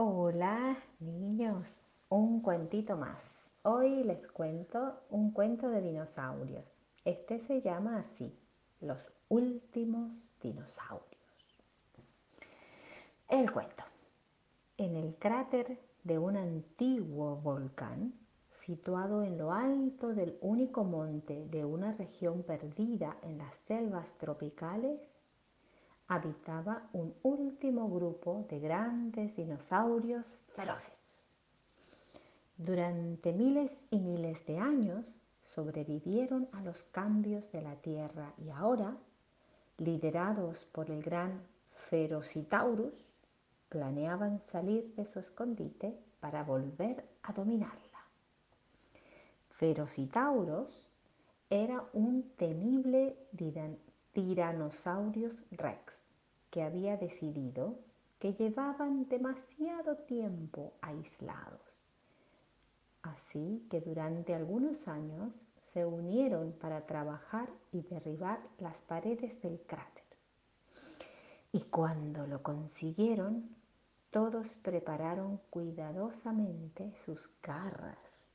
Hola niños, un cuentito más. Hoy les cuento un cuento de dinosaurios. Este se llama así, Los últimos dinosaurios. El cuento. En el cráter de un antiguo volcán, situado en lo alto del único monte de una región perdida en las selvas tropicales, habitaba un último grupo de grandes dinosaurios feroces. Durante miles y miles de años sobrevivieron a los cambios de la Tierra y ahora, liderados por el gran Ferocitaurus, planeaban salir de su escondite para volver a dominarla. Ferocitaurus era un temible Tyrannosaurus rex, que había decidido que llevaban demasiado tiempo aislados. Así que durante algunos años se unieron para trabajar y derribar las paredes del cráter. Y cuando lo consiguieron, todos prepararon cuidadosamente sus garras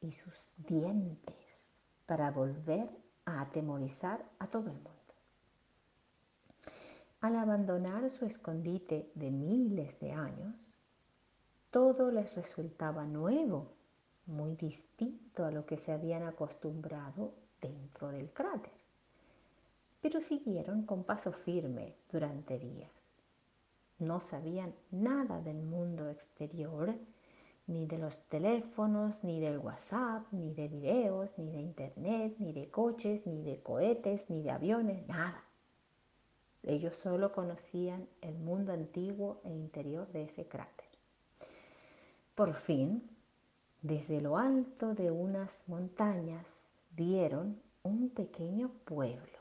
y sus dientes para volver a atemorizar a todo el mundo. Al abandonar su escondite de miles de años, todo les resultaba nuevo, muy distinto a lo que se habían acostumbrado dentro del cráter. Pero siguieron con paso firme durante días. No sabían nada del mundo exterior ni de los teléfonos, ni del WhatsApp, ni de videos, ni de internet, ni de coches, ni de cohetes, ni de aviones, nada. Ellos solo conocían el mundo antiguo e interior de ese cráter. Por fin, desde lo alto de unas montañas, vieron un pequeño pueblo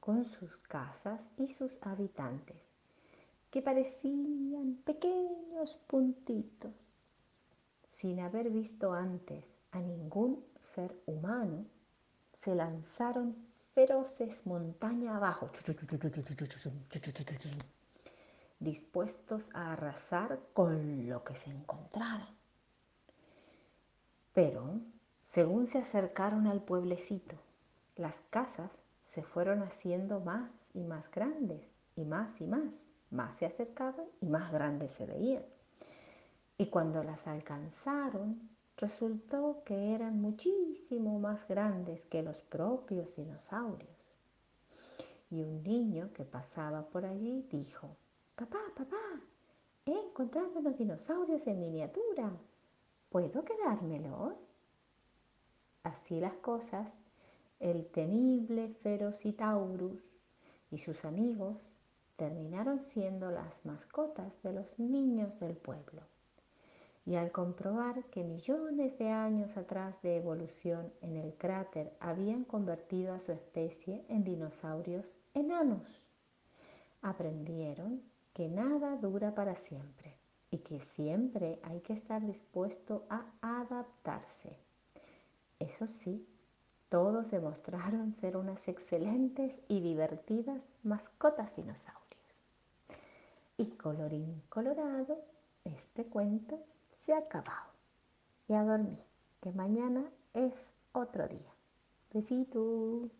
con sus casas y sus habitantes, que parecían pequeños puntitos sin haber visto antes a ningún ser humano, se lanzaron feroces montaña abajo, dispuestos a arrasar con lo que se encontraran. Pero, según se acercaron al pueblecito, las casas se fueron haciendo más y más grandes, y más y más. Más se acercaban y más grandes se veían. Y cuando las alcanzaron, resultó que eran muchísimo más grandes que los propios dinosaurios. Y un niño que pasaba por allí dijo, Papá, papá, he encontrado unos dinosaurios en miniatura. ¿Puedo quedármelos? Así las cosas, el temible Ferocitaurus y sus amigos terminaron siendo las mascotas de los niños del pueblo y al comprobar que millones de años atrás de evolución en el cráter habían convertido a su especie en dinosaurios enanos, aprendieron que nada dura para siempre y que siempre hay que estar dispuesto a adaptarse. Eso sí, todos demostraron ser unas excelentes y divertidas mascotas dinosaurios. Y colorín colorado, este cuento se ha acabado. Y a dormir, que mañana es otro día. Besitos.